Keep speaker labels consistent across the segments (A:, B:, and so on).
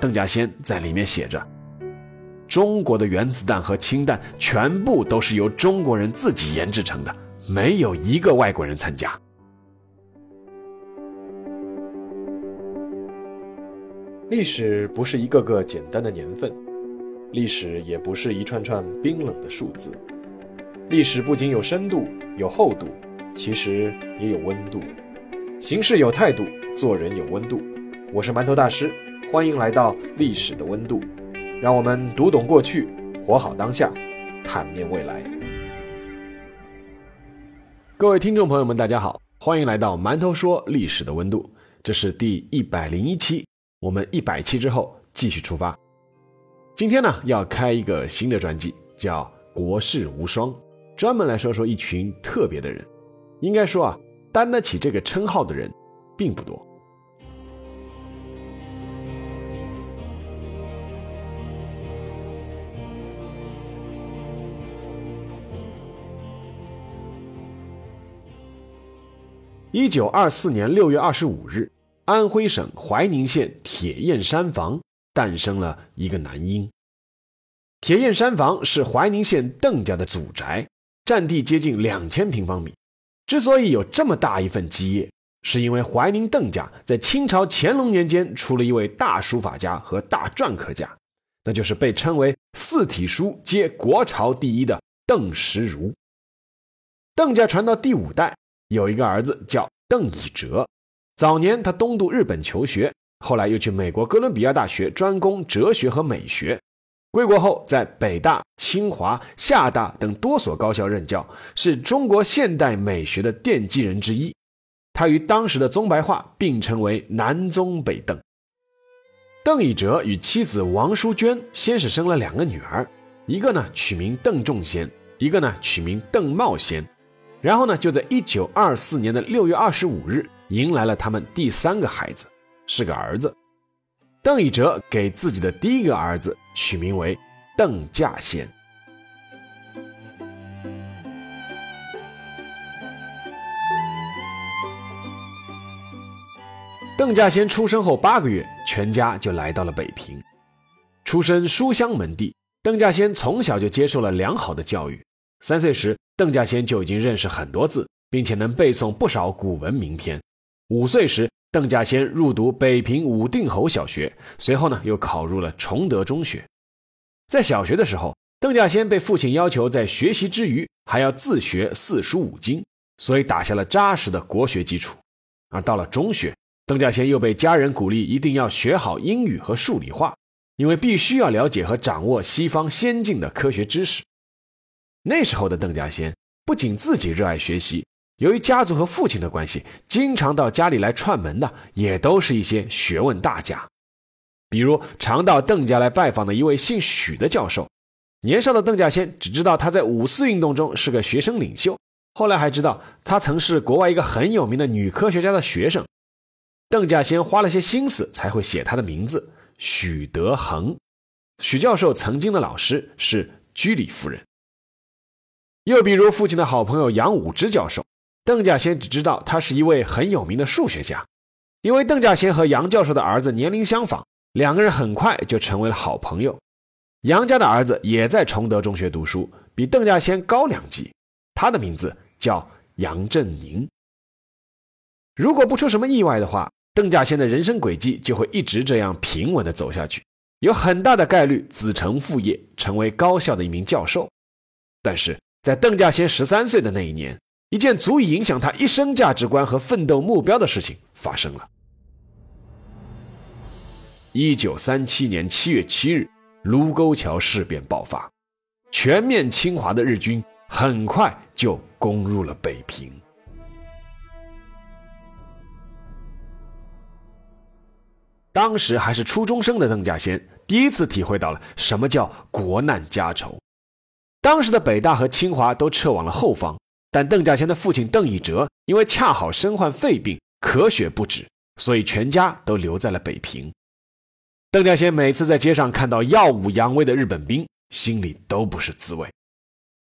A: 邓稼先在里面写着：“中国的原子弹和氢弹全部都是由中国人自己研制成的，没有一个外国人参加。”
B: 历史不是一个个简单的年份，历史也不是一串串冰冷的数字。历史不仅有深度、有厚度，其实也有温度。行事有态度，做人有温度。我是馒头大师，欢迎来到历史的温度，让我们读懂过去，活好当下，坦面未来。
A: 各位听众朋友们，大家好，欢迎来到馒头说历史的温度，这是第一百零一期。我们一百期之后继续出发。今天呢，要开一个新的专辑，叫《国士无双》，专门来说说一群特别的人。应该说啊，担得起这个称号的人并不多。一九二四年六月二十五日。安徽省怀宁县铁堰山房诞生了一个男婴。铁堰山房是怀宁县邓家的祖宅，占地接近两千平方米。之所以有这么大一份基业，是因为怀宁邓家在清朝乾隆年间出了一位大书法家和大篆刻家，那就是被称为四体书皆国朝第一的邓石如。邓家传到第五代，有一个儿子叫邓以哲。早年，他东渡日本求学，后来又去美国哥伦比亚大学专攻哲学和美学。归国后，在北大、清华、厦大等多所高校任教，是中国现代美学的奠基人之一。他与当时的宗白话并称为“南宗北邓”。邓以哲与妻子王淑娟先是生了两个女儿，一个呢取名邓仲先，一个呢取名邓茂先。然后呢，就在一九二四年的六月二十五日。迎来了他们第三个孩子，是个儿子。邓以哲给自己的第一个儿子取名为邓稼先。邓稼先出生后八个月，全家就来到了北平。出身书香门第，邓稼先从小就接受了良好的教育。三岁时，邓稼先就已经认识很多字，并且能背诵不少古文名篇。五岁时，邓稼先入读北平武定侯小学，随后呢又考入了崇德中学。在小学的时候，邓稼先被父亲要求在学习之余还要自学四书五经，所以打下了扎实的国学基础。而到了中学，邓稼先又被家人鼓励一定要学好英语和数理化，因为必须要了解和掌握西方先进的科学知识。那时候的邓稼先不仅自己热爱学习。由于家族和父亲的关系，经常到家里来串门的也都是一些学问大家，比如常到邓家来拜访的一位姓许的教授。年少的邓稼先只知道他在五四运动中是个学生领袖，后来还知道他曾是国外一个很有名的女科学家的学生。邓稼先花了些心思才会写他的名字许德恒。许教授曾经的老师是居里夫人。又比如父亲的好朋友杨武之教授。邓稼先只知道他是一位很有名的数学家，因为邓稼先和杨教授的儿子年龄相仿，两个人很快就成为了好朋友。杨家的儿子也在崇德中学读书，比邓稼先高两级，他的名字叫杨振宁。如果不出什么意外的话，邓稼先的人生轨迹就会一直这样平稳地走下去，有很大的概率子承父业，成为高校的一名教授。但是在邓稼先十三岁的那一年。一件足以影响他一生价值观和奋斗目标的事情发生了。一九三七年七月七日，卢沟桥事变爆发，全面侵华的日军很快就攻入了北平。当时还是初中生的邓稼先，第一次体会到了什么叫国难家仇。当时的北大和清华都撤往了后方。但邓稼先的父亲邓以哲因为恰好身患肺病，咳血不止，所以全家都留在了北平。邓稼先每次在街上看到耀武扬威的日本兵，心里都不是滋味。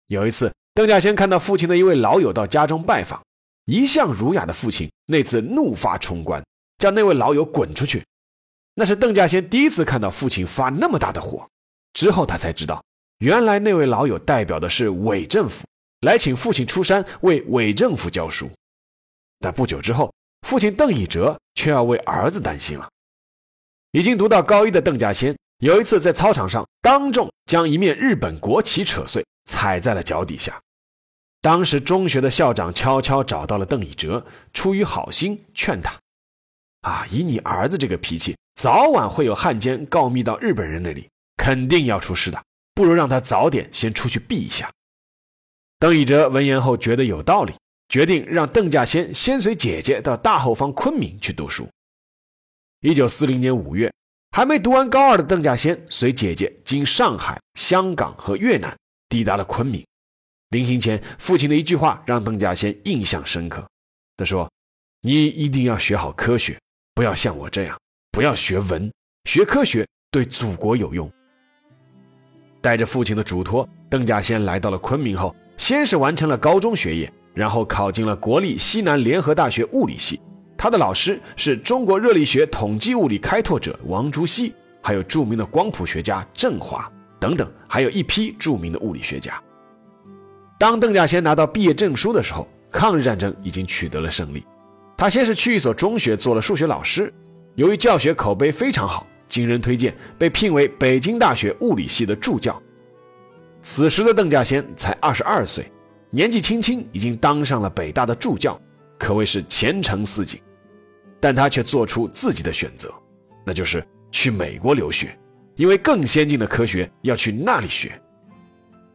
A: 有一次，邓稼先看到父亲的一位老友到家中拜访，一向儒雅的父亲那次怒发冲冠，叫那位老友滚出去。那是邓稼先第一次看到父亲发那么大的火。之后他才知道，原来那位老友代表的是伪政府，来请父亲出山为伪政府教书。但不久之后，父亲邓以哲却要为儿子担心了。已经读到高一的邓稼先，有一次在操场上当众将一面日本国旗扯碎，踩在了脚底下。当时中学的校长悄悄找到了邓以哲，出于好心劝他：“啊，以你儿子这个脾气，早晚会有汉奸告密到日本人那里，肯定要出事的。不如让他早点先出去避一下。”邓以哲闻言后觉得有道理，决定让邓稼先先随姐姐到大后方昆明去读书。一九四零年五月，还没读完高二的邓稼先随姐姐经上海、香港和越南，抵达了昆明。临行前，父亲的一句话让邓稼先印象深刻。他说：“你一定要学好科学，不要像我这样，不要学文，学科学对祖国有用。”带着父亲的嘱托，邓稼先来到了昆明后，先是完成了高中学业，然后考进了国立西南联合大学物理系。他的老师是中国热力学统计物理开拓者王竹溪，还有著名的光谱学家郑华等等，还有一批著名的物理学家。当邓稼先拿到毕业证书的时候，抗日战争已经取得了胜利。他先是去一所中学做了数学老师，由于教学口碑非常好，经人推荐被聘为北京大学物理系的助教。此时的邓稼先才二十二岁，年纪轻轻已经当上了北大的助教，可谓是前程似锦。但他却做出自己的选择，那就是去美国留学，因为更先进的科学要去那里学。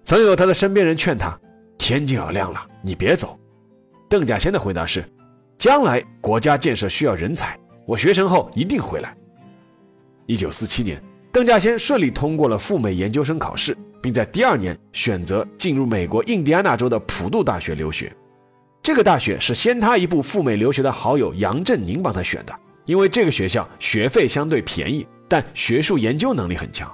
A: 曾有他的身边人劝他：“天就要亮了，你别走。”邓稼先的回答是：“将来国家建设需要人才，我学成后一定回来。”一九四七年，邓稼先顺利通过了赴美研究生考试，并在第二年选择进入美国印第安纳州的普渡大学留学。这个大学是先他一步赴美留学的好友杨振宁帮他选的，因为这个学校学费相对便宜，但学术研究能力很强。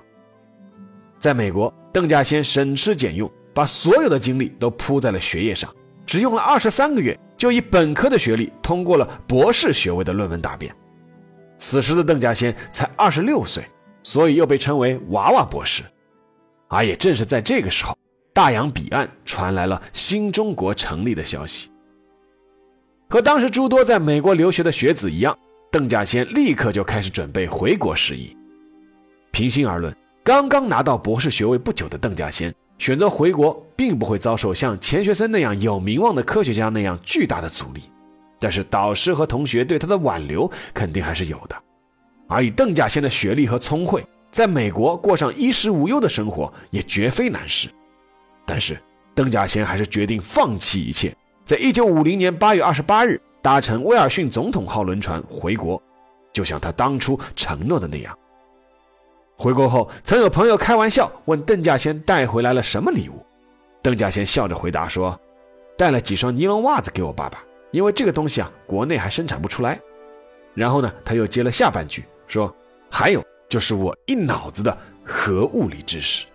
A: 在美国，邓稼先省吃俭用，把所有的精力都扑在了学业上，只用了二十三个月，就以本科的学历通过了博士学位的论文答辩。此时的邓稼先才二十六岁，所以又被称为“娃娃博士”。而也正是在这个时候，大洋彼岸传来了新中国成立的消息。和当时诸多在美国留学的学子一样，邓稼先立刻就开始准备回国事宜。平心而论，刚刚拿到博士学位不久的邓稼先选择回国，并不会遭受像钱学森那样有名望的科学家那样巨大的阻力。但是导师和同学对他的挽留肯定还是有的。而以邓稼先的学历和聪慧，在美国过上衣食无忧的生活也绝非难事。但是邓稼先还是决定放弃一切。在一九五零年八月二十八日，搭乘威尔逊总统号轮船回国，就像他当初承诺的那样。回国后，曾有朋友开玩笑问邓稼先带回来了什么礼物，邓稼先笑着回答说：“带了几双尼龙袜子给我爸爸，因为这个东西啊，国内还生产不出来。”然后呢，他又接了下半句说：“还有就是我一脑子的核物理知识。”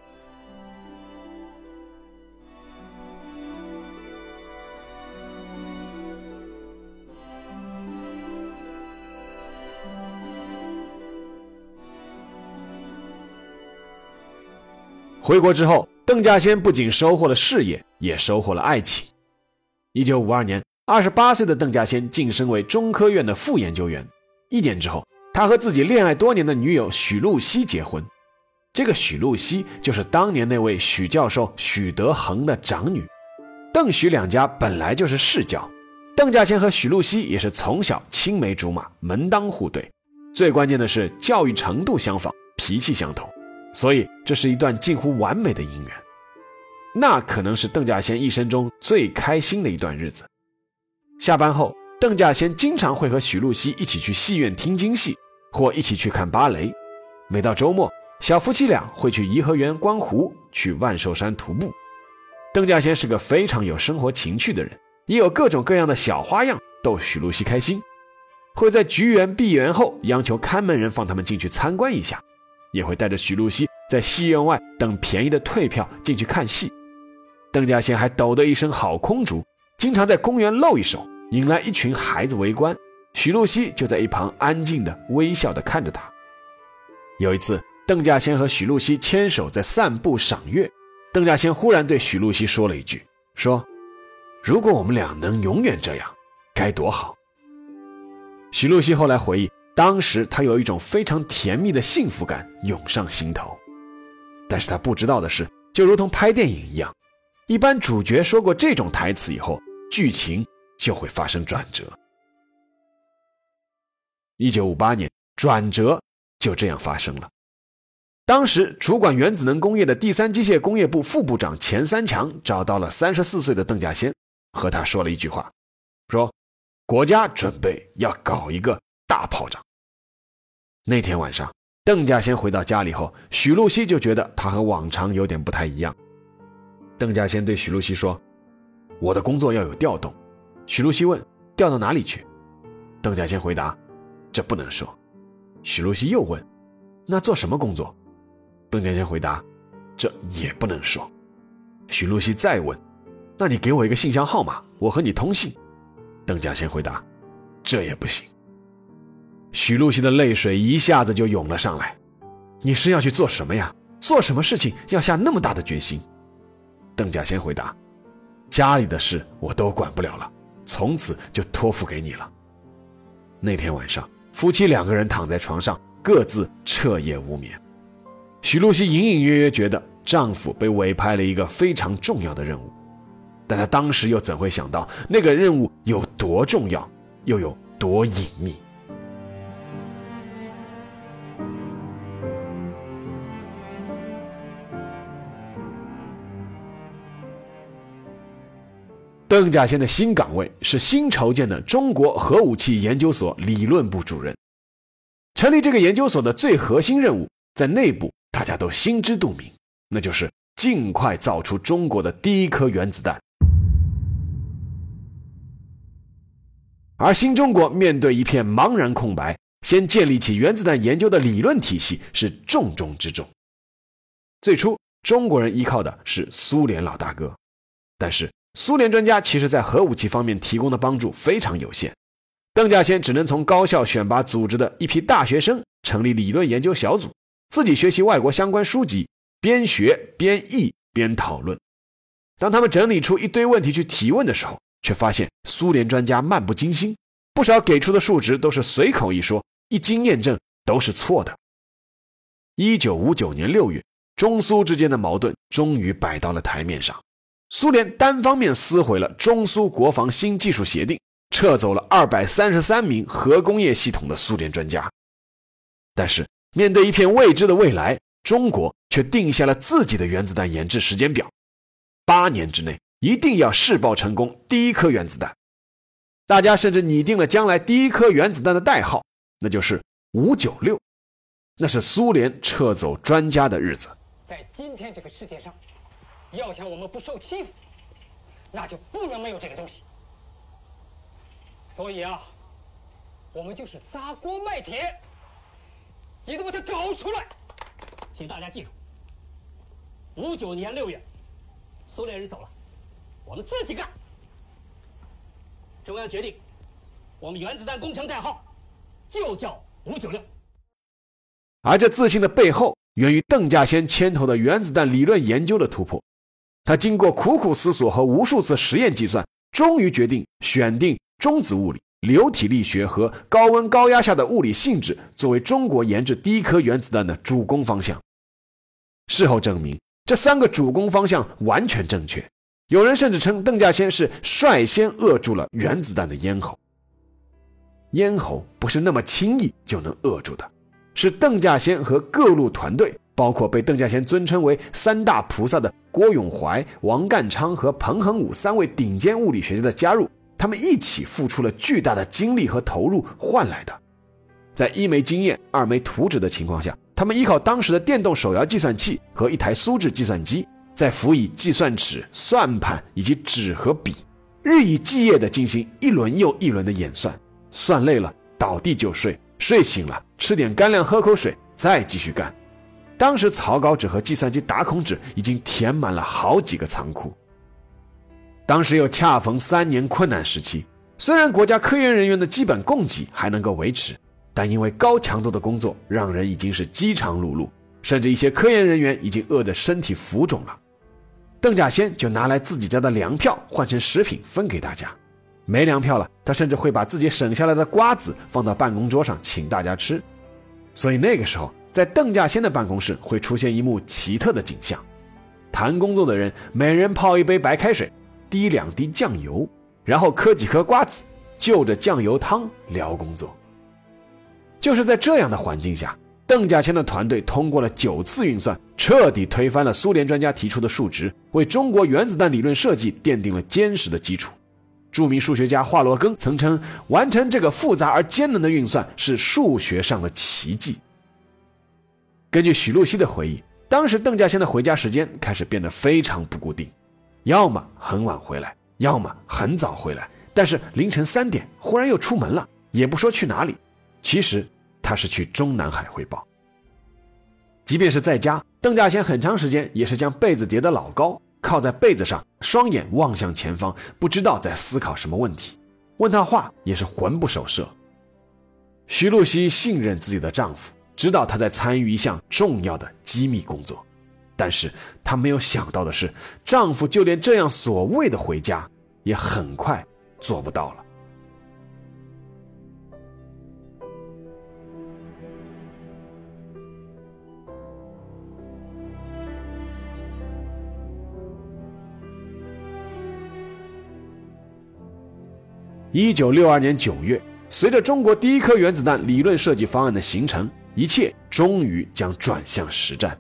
A: 回国之后，邓稼先不仅收获了事业，也收获了爱情。一九五二年，二十八岁的邓稼先晋升为中科院的副研究员。一年之后，他和自己恋爱多年的女友许露西结婚。这个许露西就是当年那位许教授许德衡的长女。邓许两家本来就是世交，邓稼先和许露西也是从小青梅竹马，门当户对。最关键的是教育程度相仿，脾气相投。所以，这是一段近乎完美的姻缘，那可能是邓稼先一生中最开心的一段日子。下班后，邓稼先经常会和许露西一起去戏院听京戏，或一起去看芭蕾。每到周末，小夫妻俩会去颐和园观湖，去万寿山徒步。邓稼先是个非常有生活情趣的人，也有各种各样的小花样逗许露西开心，会在菊园闭园后央求看门人放他们进去参观一下。也会带着许露西在戏院外等便宜的退票进去看戏。邓稼先还抖得一身好空竹，经常在公园露一手，引来一群孩子围观。许露西就在一旁安静的微笑的看着他。有一次，邓稼先和许露西牵手在散步赏月，邓稼先忽然对许露西说了一句：“说，如果我们俩能永远这样，该多好。”许露西后来回忆，当时她有一种非常甜蜜的幸福感涌上心头，但是她不知道的是，就如同拍电影一样，一般主角说过这种台词以后，剧情就会发生转折。一九五八年，转折就这样发生了。当时主管原子能工业的第三机械工业部副部长钱三强找到了三十四岁的邓稼先，和他说了一句话，说：“国家准备要搞一个大炮仗。”那天晚上，邓稼先回到家里后，许露西就觉得他和往常有点不太一样。邓稼先对许露西说：“我的工作要有调动。”许露西问：“调到哪里去？”邓稼先回答。这不能说，许露西又问：“那做什么工作？”邓稼先回答：“这也不能说。”许露西再问：“那你给我一个信箱号码，我和你通信。”邓稼先回答：“这也不行。”许露西的泪水一下子就涌了上来。你是要去做什么呀？做什么事情要下那么大的决心？邓稼先回答：“家里的事我都管不了了，从此就托付给你了。”那天晚上。夫妻两个人躺在床上，各自彻夜无眠。许露西隐隐约约觉得丈夫被委派了一个非常重要的任务，但她当时又怎会想到那个任务有多重要，又有多隐秘？邓稼先的新岗位是新筹建的中国核武器研究所理论部主任。成立这个研究所的最核心任务，在内部大家都心知肚明，那就是尽快造出中国的第一颗原子弹。而新中国面对一片茫然空白，先建立起原子弹研究的理论体系是重中之重。最初，中国人依靠的是苏联老大哥，但是。苏联专家其实，在核武器方面提供的帮助非常有限。邓稼先只能从高校选拔组织的一批大学生，成立理论研究小组，自己学习外国相关书籍，边学边译边讨论。当他们整理出一堆问题去提问的时候，却发现苏联专家漫不经心，不少给出的数值都是随口一说，一经验证都是错的。一九五九年六月，中苏之间的矛盾终于摆到了台面上。苏联单方面撕毁了中苏国防新技术协定，撤走了二百三十三名核工业系统的苏联专家。但是，面对一片未知的未来，中国却定下了自己的原子弹研制时间表：八年之内一定要试爆成功第一颗原子弹。大家甚至拟定了将来第一颗原子弹的代号，那就是“五九六”，那是苏联撤走专家的日子。
C: 在今天这个世界上。要想我们不受欺负，那就不能没有这个东西。所以啊，我们就是砸锅卖铁，也得把它搞出来。请大家记住，五九年六月，苏联人走了，我们自己干。中央决定，我们原子弹工程代号就叫五九六。
A: 而这自信的背后，源于邓稼先牵头的原子弹理论研究的突破。他经过苦苦思索和无数次实验计算，终于决定选定中子物理、流体力学和高温高压下的物理性质作为中国研制第一颗原子弹的主攻方向。事后证明，这三个主攻方向完全正确。有人甚至称邓稼先是率先扼住了原子弹的咽喉。咽喉不是那么轻易就能扼住的，是邓稼先和各路团队。包括被邓稼先尊称为三大菩萨的郭永怀、王淦昌和彭恒武三位顶尖物理学家的加入，他们一起付出了巨大的精力和投入换来的。在一没经验、二没图纸的情况下，他们依靠当时的电动手摇计算器和一台苏制计算机，在辅以计算尺、算盘以及纸和笔，日以继夜地进行一轮又一轮的演算。算累了，倒地就睡；睡醒了，吃点干粮，喝口水，再继续干。当时草稿纸和计算机打孔纸已经填满了好几个仓库。当时又恰逢三年困难时期，虽然国家科研人员的基本供给还能够维持，但因为高强度的工作，让人已经是饥肠辘辘，甚至一些科研人员已经饿得身体浮肿了。邓稼先就拿来自己家的粮票换成食品分给大家，没粮票了，他甚至会把自己省下来的瓜子放到办公桌上请大家吃。所以那个时候，在邓稼先的办公室会出现一幕奇特的景象：谈工作的人每人泡一杯白开水，滴两滴酱油，然后嗑几颗瓜子，就着酱油汤聊工作。就是在这样的环境下，邓稼先的团队通过了九次运算，彻底推翻了苏联专家提出的数值，为中国原子弹理论设计奠定了坚实的基础。著名数学家华罗庚曾称，完成这个复杂而艰难的运算是数学上的奇迹。根据许露西的回忆，当时邓稼先的回家时间开始变得非常不固定，要么很晚回来，要么很早回来，但是凌晨三点忽然又出门了，也不说去哪里。其实他是去中南海汇报。即便是在家，邓稼先很长时间也是将被子叠得老高，靠在被子上，双眼望向前方，不知道在思考什么问题。问他话也是魂不守舍。徐露西信任自己的丈夫，知道他在参与一项重要的机密工作，但是她没有想到的是，丈夫就连这样所谓的回家，也很快做不到了。一九六二年九月，随着中国第一颗原子弹理论设计方案的形成，一切终于将转向实战。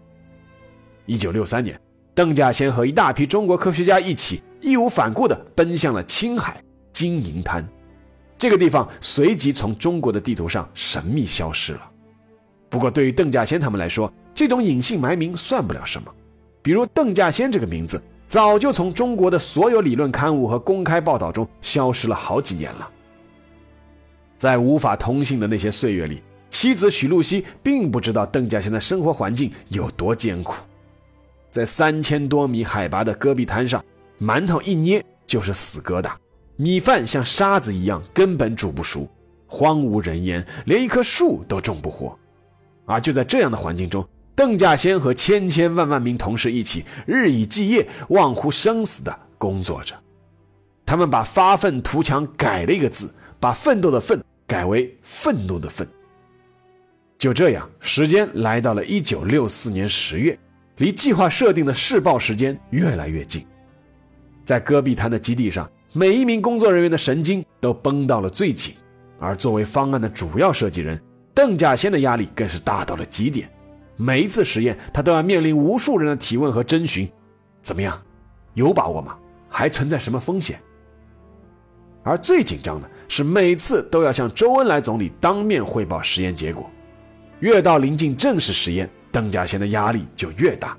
A: 一九六三年，邓稼先和一大批中国科学家一起义无反顾地奔向了青海金银滩，这个地方随即从中国的地图上神秘消失了。不过，对于邓稼先他们来说，这种隐姓埋名算不了什么。比如邓稼先这个名字。早就从中国的所有理论刊物和公开报道中消失了好几年了。在无法通信的那些岁月里，妻子许露西并不知道邓稼先的生活环境有多艰苦。在三千多米海拔的戈壁滩上，馒头一捏就是死疙瘩，米饭像沙子一样根本煮不熟，荒无人烟，连一棵树都种不活。而就在这样的环境中，邓稼先和千千万万名同事一起日以继夜、忘乎生死地工作着。他们把发愤图强改了一个字，把奋斗的奋改为愤怒的愤。就这样，时间来到了一九六四年十月，离计划设定的试爆时间越来越近。在戈壁滩的基地上，每一名工作人员的神经都绷到了最紧，而作为方案的主要设计人，邓稼先的压力更是大到了极点。每一次实验，他都要面临无数人的提问和征询：怎么样？有把握吗？还存在什么风险？而最紧张的是，每次都要向周恩来总理当面汇报实验结果。越到临近正式实验，邓稼先的压力就越大。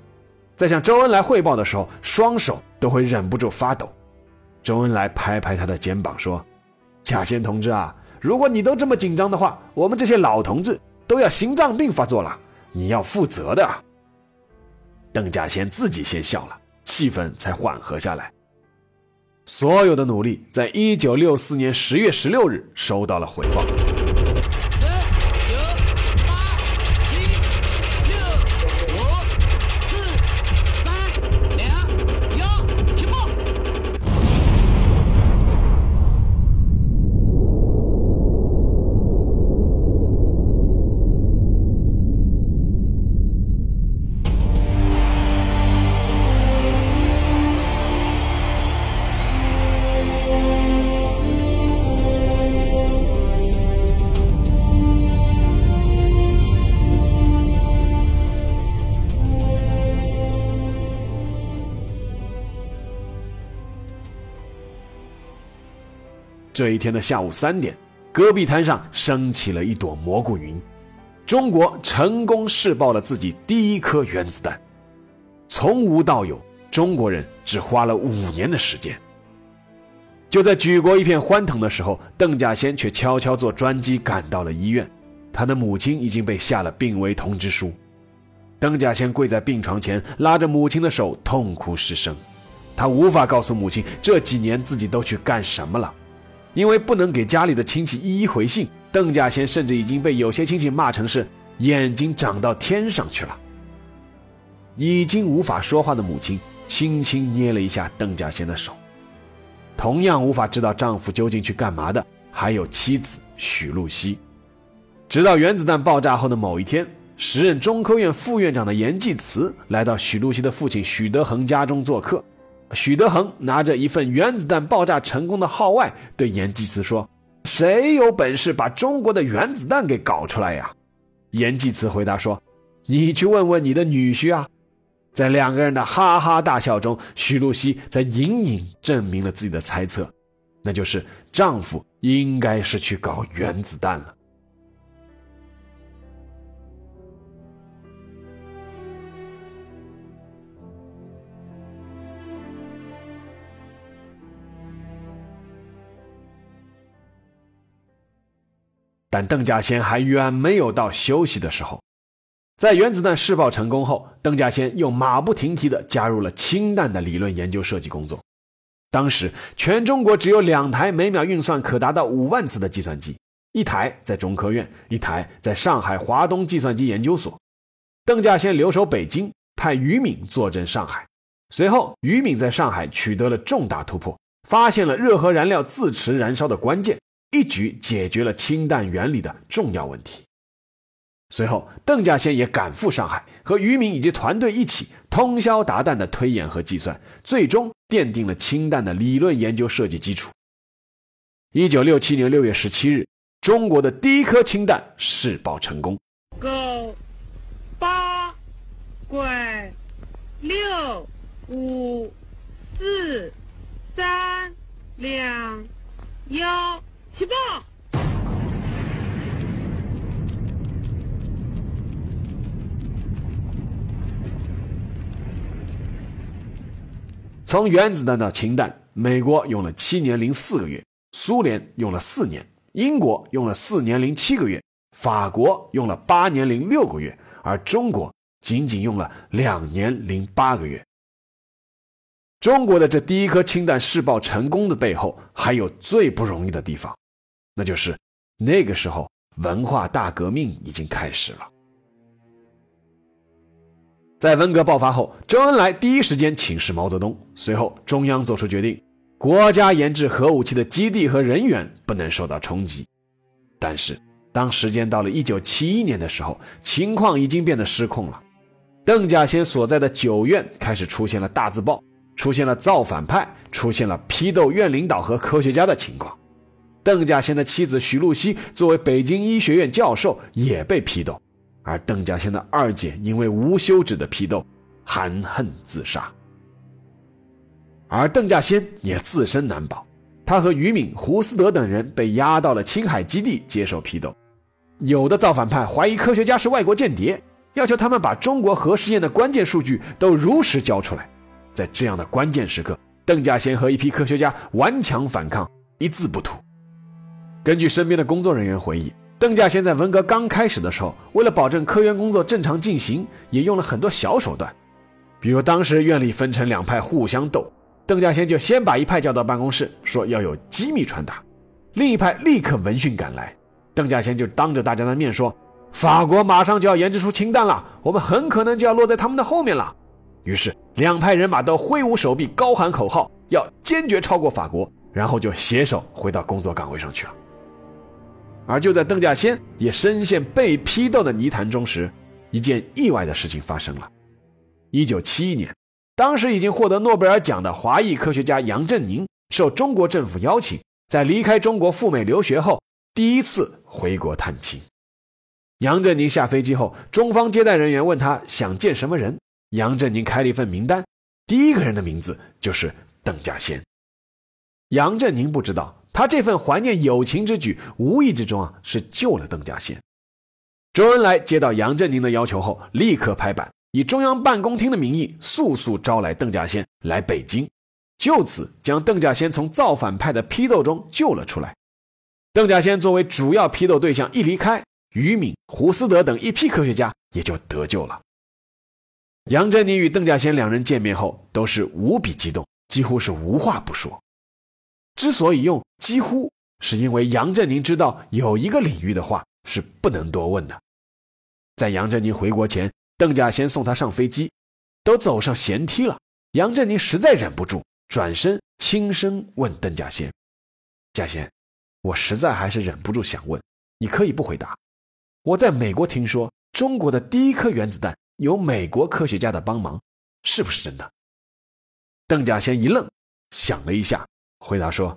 A: 在向周恩来汇报的时候，双手都会忍不住发抖。周恩来拍拍他的肩膀说：“稼先同志啊，如果你都这么紧张的话，我们这些老同志都要心脏病发作了。”你要负责的。邓稼先自己先笑了，气氛才缓和下来。所有的努力，在一九六四年十月十六日收到了回报。这一天的下午三点，戈壁滩上升起了一朵蘑菇云，中国成功试爆了自己第一颗原子弹。从无到有，中国人只花了五年的时间。就在举国一片欢腾的时候，邓稼先却悄悄坐专机赶到了医院，他的母亲已经被下了病危通知书。邓稼先跪在病床前，拉着母亲的手，痛哭失声。他无法告诉母亲这几年自己都去干什么了。因为不能给家里的亲戚一一回信，邓稼先甚至已经被有些亲戚骂成是眼睛长到天上去了。已经无法说话的母亲轻轻捏了一下邓稼先的手。同样无法知道丈夫究竟去干嘛的，还有妻子许露西。直到原子弹爆炸后的某一天，时任中科院副院长的严济慈来到许露西的父亲许德恒家中做客。许德恒拿着一份原子弹爆炸成功的号外，对严济慈说：“谁有本事把中国的原子弹给搞出来呀？”严济慈回答说：“你去问问你的女婿啊。”在两个人的哈哈大笑中，许露西在隐隐证明了自己的猜测，那就是丈夫应该是去搞原子弹了。但邓稼先还远没有到休息的时候。在原子弹试爆成功后，邓稼先又马不停蹄地加入了氢弹的理论研究设计工作。当时，全中国只有两台每秒运算可达到五万次的计算机，一台在中科院，一台在上海华东计算机研究所。邓稼先留守北京，派于敏坐镇上海。随后，于敏在上海取得了重大突破，发现了热核燃料自持燃烧的关键，一举解决了氢弹原理的重要问题。随后，邓稼先也赶赴上海，和于敏以及团队一起通宵达旦的推演和计算，最终奠定了氢弹的理论研究设计基础。一九六七年六月十七日，中国的第一颗氢弹试爆成功。
D: 九、八、拐、六、五、四、三、两、幺，起爆！
A: 从原子弹到氢弹，美国用了七年零四个月，苏联用了四年，英国用了四年零七个月，法国用了八年零六个月，而中国仅仅用了两年零八个月。中国的这第一颗氢弹试爆成功的背后，还有最不容易的地方，那就是那个时候文化大革命已经开始了。在文革爆发后，周恩来第一时间请示毛泽东。随后，中央作出决定，国家研制核武器的基地和人员不能受到冲击。但是，当时间到了1971年的时候，情况已经变得失控了。邓稼先所在的九院开始出现了大字报，出现了造反派，出现了批斗院领导和科学家的情况。邓稼先的妻子徐露西作为北京医学院教授，也被批斗。而邓稼先的二姐因为无休止的批斗，含恨自杀。而邓稼先也自身难保，他和于敏、胡思德等人被押到了青海基地接受批斗。有的造反派怀疑科学家是外国间谍，要求他们把中国核试验的关键数据都如实交出来。在这样的关键时刻，邓稼先和一批科学家顽强反抗，一字不吐。根据身边的工作人员回忆。邓稼先在文革刚开始的时候，为了保证科研工作正常进行，也用了很多小手段。比如当时院里分成两派互相斗，邓稼先就先把一派叫到办公室，说要有机密传达；另一派立刻闻讯赶来，邓稼先就当着大家的面说：“法国马上就要研制出氢弹了，我们很可能就要落在他们的后面了。”于是两派人马都挥舞手臂，高喊口号，要坚决超过法国，然后就携手回到工作岗位上去了。而就在邓稼先也深陷被批斗的泥潭中时，一件意外的事情发生了。一九七一年，当时已经获得诺贝尔奖的华裔科学家杨振宁受中国政府邀请，在离开中国赴美留学后，第一次回国探亲。杨振宁下飞机后，中方接待人员问他想见什么人，杨振宁开了一份名单，第一个人的名字就是邓稼先。杨振宁不知道。他这份怀念友情之举，无意之中啊，是救了邓稼先。周恩来接到杨振宁的要求后，立刻拍板，以中央办公厅的名义，速速招来邓稼先来北京，就此将邓稼先从造反派的批斗中救了出来。邓稼先作为主要批斗对象一离开，于敏、胡思德等一批科学家也就得救了。杨振宁与邓稼先两人见面后，都是无比激动，几乎是无话不说。之所以用几乎是因为杨振宁知道有一个领域的话是不能多问的。在杨振宁回国前，邓稼先送他上飞机，都走上舷梯了，杨振宁实在忍不住，转身轻声问邓稼先：“稼先，我实在还是忍不住想问，你可以不回答。我在美国听说，中国的第一颗原子弹有美国科学家的帮忙，是不是真的？”邓稼先一愣，想了一下，回答说：“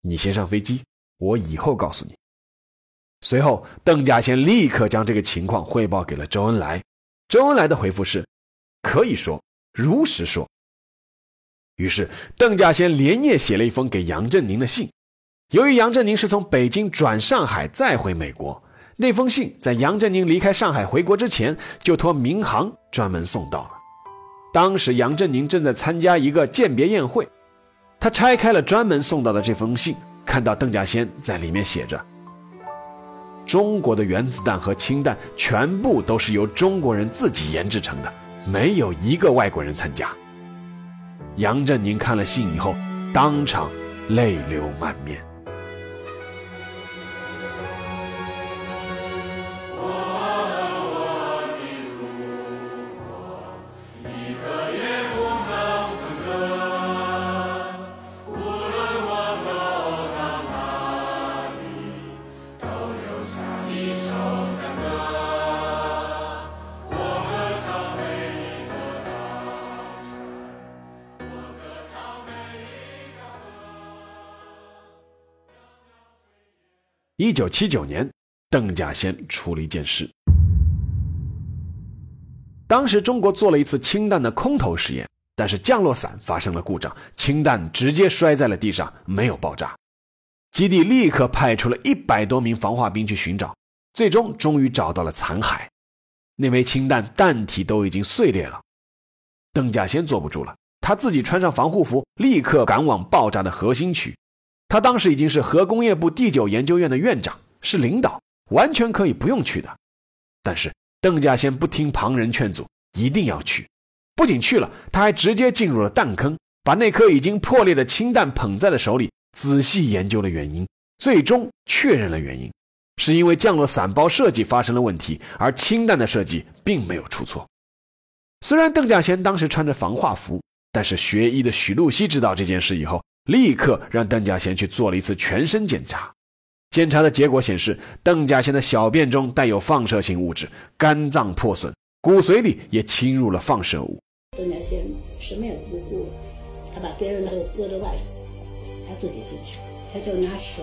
A: 你先上飞机，我以后告诉你。”随后，邓稼先立刻将这个情况汇报给了周恩来。周恩来的回复是：“可以说，如实说。”于是，邓稼先连夜写了一封给杨振宁的信。由于杨振宁是从北京转上海再回美国，那封信在杨振宁离开上海回国之前就托民航专门送到了。当时，杨振宁正在参加一个饯别宴会，他拆开了专门送到的这封信，看到邓稼先在里面写着。中国的原子弹和氢弹全部都是由中国人自己研制成的，没有一个外国人参加。杨振宁看了信以后，当场泪流满面。一九七九年，邓稼先出了一件事。当时中国做了一次氢弹的空投实验，但是降落伞发生了故障，氢弹直接摔在了地上，没有爆炸。基地立刻派出了一百多名防化兵去寻找，最终终于找到了残骸，那枚氢弹弹体都已经碎裂了。邓稼先坐不住了，他自己穿上防护服，立刻赶往爆炸的核心区。他当时已经是核工业部第九研究院的院长，是领导，完全可以不用去的。但是邓稼先不听旁人劝阻，一定要去。不仅去了，他还直接进入了弹坑，把那颗已经破裂的氢弹捧在了手里，仔细研究了原因，最终确认了原因，是因为降落伞包设计发生了问题，而氢弹的设计并没有出错。虽然邓稼先当时穿着防化服，但是学医的许露西知道这件事以后。立刻让邓稼先去做了一次全身检查，检查的结果显示，邓稼先的小便中带有放射性物质，肝脏破损，骨髓里也侵入了放射物。
E: 邓稼先什么也不顾，他把别人都搁在外头，他自己进去，他就拿手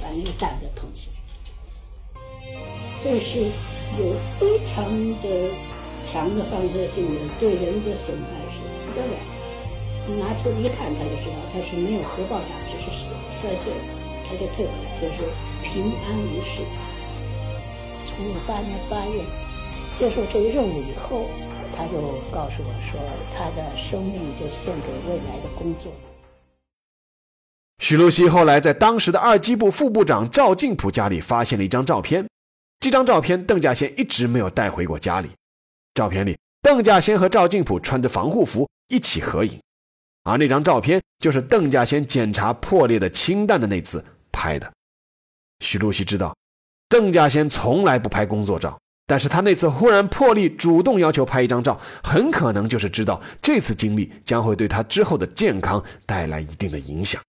E: 把那个蛋给捧起来。这是有非常的强的放射性的，对人的损害是不得了。拿出一看，他就知道他是没有核爆炸，只是摔碎了，他就退了，就是平安无事。从五八年八月接受这个任务以后，他就告诉我说，他的生命就献给未来的工作。
A: 许禄熙后来在当时的二机部副部长赵敬普家里发现了一张照片，这张照片邓稼先一直没有带回过家里。照片里，邓稼先和赵敬普穿着防护服一起合影。而那张照片就是邓稼先检查破裂的氢弹的那次拍的。许露西知道，邓稼先从来不拍工作照，但是他那次忽然破例主动要求拍一张照，很可能就是知道这次经历将会对他之后的健康带来一定的影响。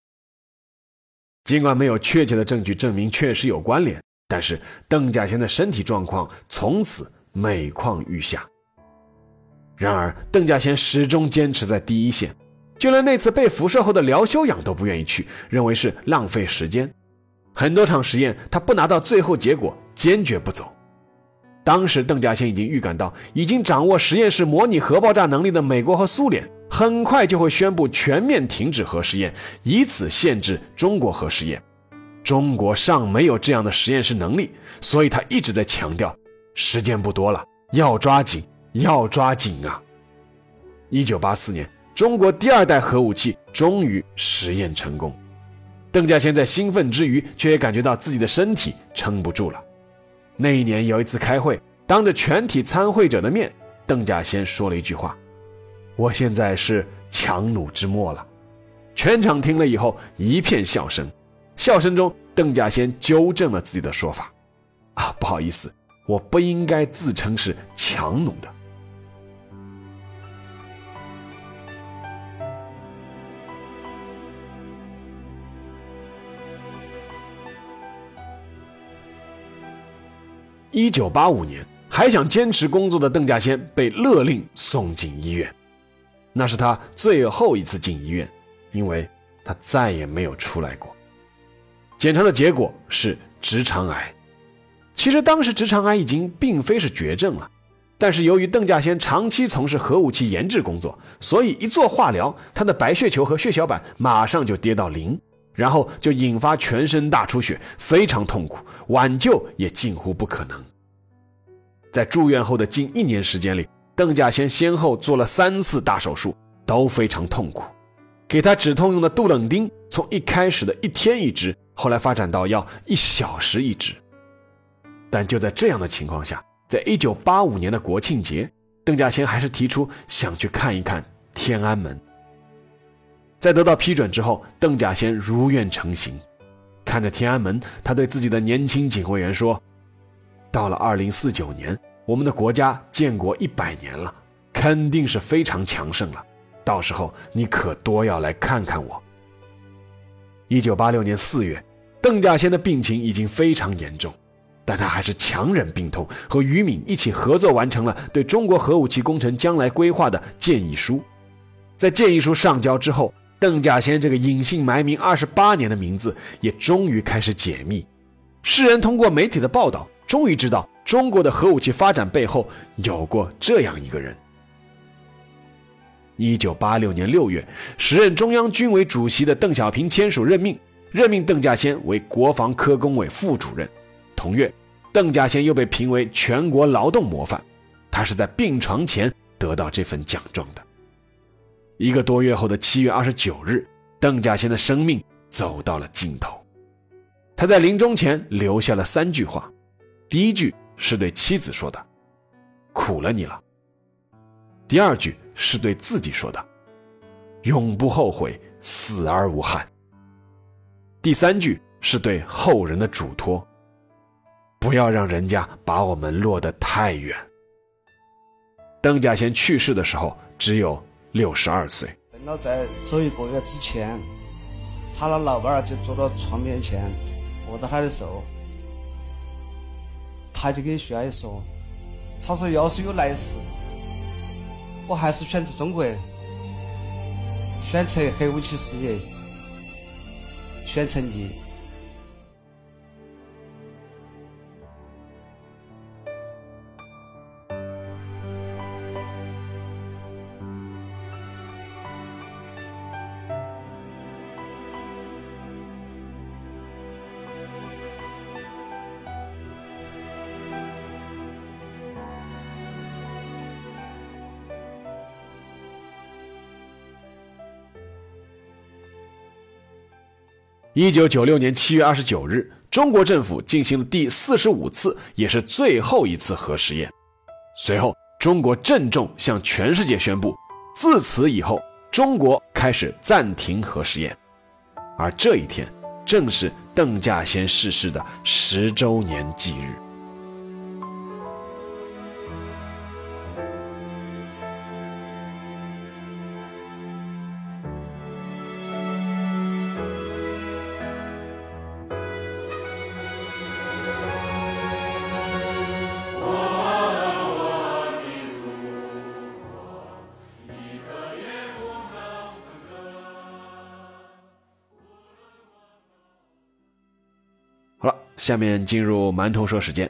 A: 尽管没有确切的证据证明确实有关联，但是邓稼先的身体状况从此每况愈下。然而，邓稼先始终坚持在第一线。就连那次被辐射后的疗休养都不愿意去，认为是浪费时间。很多场实验，他不拿到最后结果，坚决不走。当时邓稼先已经预感到，已经掌握实验室模拟核爆炸能力的美国和苏联，很快就会宣布全面停止核试验，以此限制中国核试验。中国尚没有这样的实验室能力，所以他一直在强调，时间不多了，要抓紧，要抓紧啊！一九八四年。中国第二代核武器终于实验成功，邓稼先在兴奋之余，却也感觉到自己的身体撑不住了。那一年有一次开会，当着全体参会者的面，邓稼先说了一句话：“我现在是强弩之末了。”全场听了以后一片笑声，笑声中，邓稼先纠正了自己的说法：“啊，不好意思，我不应该自称是强弩的。”一九八五年，还想坚持工作的邓稼先被勒令送进医院，那是他最后一次进医院，因为他再也没有出来过。检查的结果是直肠癌。其实当时直肠癌已经并非是绝症了，但是由于邓稼先长期从事核武器研制工作，所以一做化疗，他的白血球和血小板马上就跌到零。然后就引发全身大出血，非常痛苦，挽救也近乎不可能。在住院后的近一年时间里，邓稼先先后做了三次大手术，都非常痛苦。给他止痛用的杜冷丁，从一开始的一天一支，后来发展到要一小时一支。但就在这样的情况下，在一九八五年的国庆节，邓稼先还是提出想去看一看天安门。在得到批准之后，邓稼先如愿成行。看着天安门，他对自己的年轻警卫员说：“到了二零四九年，我们的国家建国一百年了，肯定是非常强盛了。到时候你可多要来看看我。”一九八六年四月，邓稼先的病情已经非常严重，但他还是强忍病痛，和于敏一起合作完成了对中国核武器工程将来规划的建议书。在建议书上交之后，邓稼先这个隐姓埋名二十八年的名字也终于开始解密，世人通过媒体的报道，终于知道中国的核武器发展背后有过这样一个人。一九八六年六月，时任中央军委主席的邓小平签署任命，任命邓稼先为国防科工委副主任。同月，邓稼先又被评为全国劳动模范，他是在病床前得到这份奖状的。一个多月后的七月二十九日，邓稼先的生命走到了尽头。他在临终前留下了三句话，第一句是对妻子说的：“苦了你了。”第二句是对自己说的：“永不后悔，死而无憾。”第三句是对后人的嘱托：“不要让人家把我们落得太远。”邓稼先去世的时候只有。六十二岁。
F: 等到在走一个月之前，他的老伴儿就坐到床面前，握着他的手，他就跟徐阿姨说：“他说要是有来世，我还是选择中国，选择核武器事业，选成绩。”
A: 一九九六年七月二十九日，中国政府进行了第四十五次，也是最后一次核试验。随后，中国郑重向全世界宣布，自此以后，中国开始暂停核试验。而这一天，正是邓稼先逝世的十周年忌日。下面进入馒头说时间。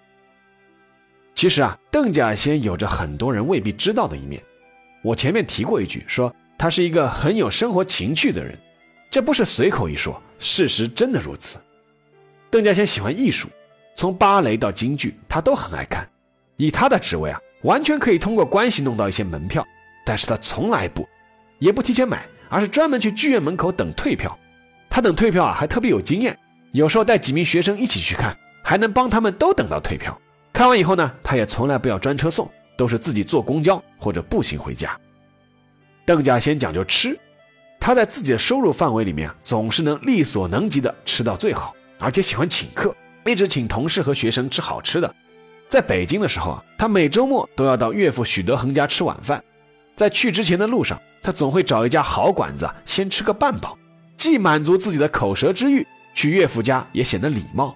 A: 其实啊，邓稼先有着很多人未必知道的一面。我前面提过一句，说他是一个很有生活情趣的人，这不是随口一说，事实真的如此。邓稼先喜欢艺术，从芭蕾到京剧，他都很爱看。以他的职位啊，完全可以通过关系弄到一些门票，但是他从来不，也不提前买，而是专门去剧院门口等退票。他等退票啊，还特别有经验。有时候带几名学生一起去看，还能帮他们都等到退票。看完以后呢，他也从来不要专车送，都是自己坐公交或者步行回家。邓稼先讲究吃，他在自己的收入范围里面总是能力所能及的吃到最好，而且喜欢请客，一直请同事和学生吃好吃的。在北京的时候啊，他每周末都要到岳父许德恒家吃晚饭。在去之前的路上，他总会找一家好馆子，先吃个半饱，既满足自己的口舌之欲，去岳父家也显得礼貌。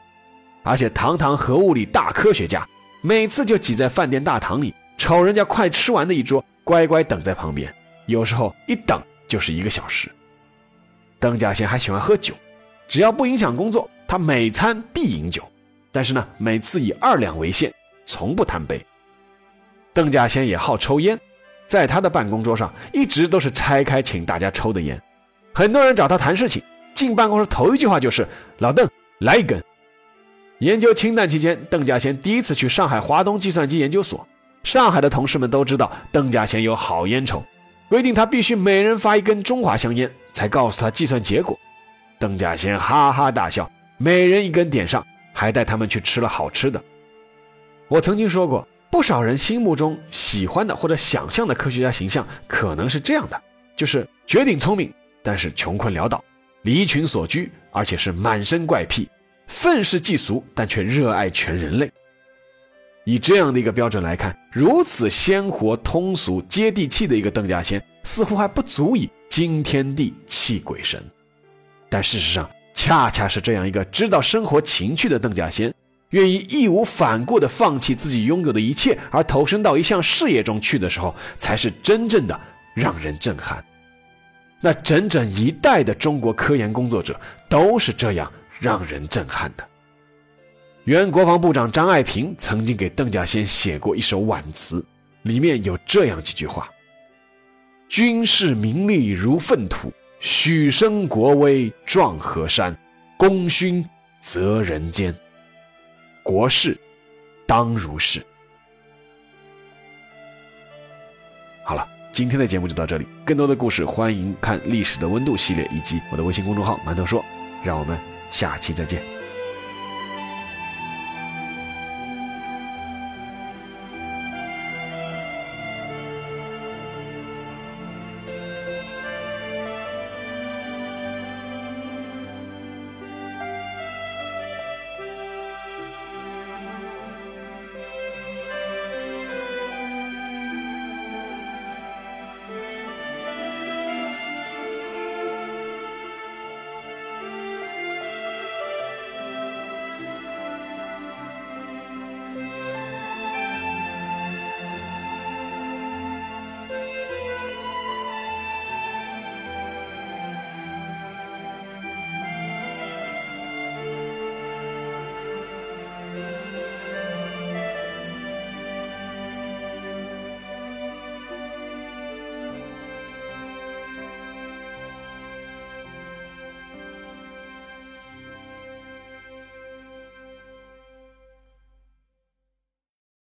A: 而且堂堂核物理大科学家，每次就挤在饭店大堂里，瞅人家快吃完的一桌，乖乖等在旁边。有时候一等就是一个小时。邓稼先还喜欢喝酒，只要不影响工作，他每餐必饮酒，但是呢，每次以二两为限。从不贪杯。邓稼先也好抽烟，在他的办公桌上一直都是拆开请大家抽的烟。很多人找他谈事情，进办公室头一句话就是：“老邓，来一根。”研究氢弹期间，邓稼先第一次去上海华东计算机研究所。上海的同事们都知道邓稼先有好烟抽，规定他必须每人发一根中华香烟，才告诉他计算结果。邓稼先哈哈大笑，每人一根点上，还带他们去吃了好吃的。我曾经说过，不少人心目中喜欢的或者想象的科学家形象可能是这样的：就是绝顶聪明，但是穷困潦倒，离群所居，而且是满身怪癖，愤世嫉俗，但却热爱全人类。以这样的一个标准来看，如此鲜活、通俗、接地气的一个邓稼先，似乎还不足以惊天地、泣鬼神。但事实上，恰恰是这样一个知道生活情趣的邓稼先。愿意义无反顾地放弃自己拥有的一切，而投身到一项事业中去的时候，才是真正的让人震撼。那整整一代的中国科研工作者都是这样让人震撼的。原国防部长张爱萍曾经给邓稼先写过一首挽词，里面有这样几句话：“军事名利如粪土，许生国威壮河山，功勋泽人间。”国事当如是。好了，今天的节目就到这里。更多的故事，欢迎看《历史的温度》系列以及我的微信公众号“馒头说”。让我们下期再见。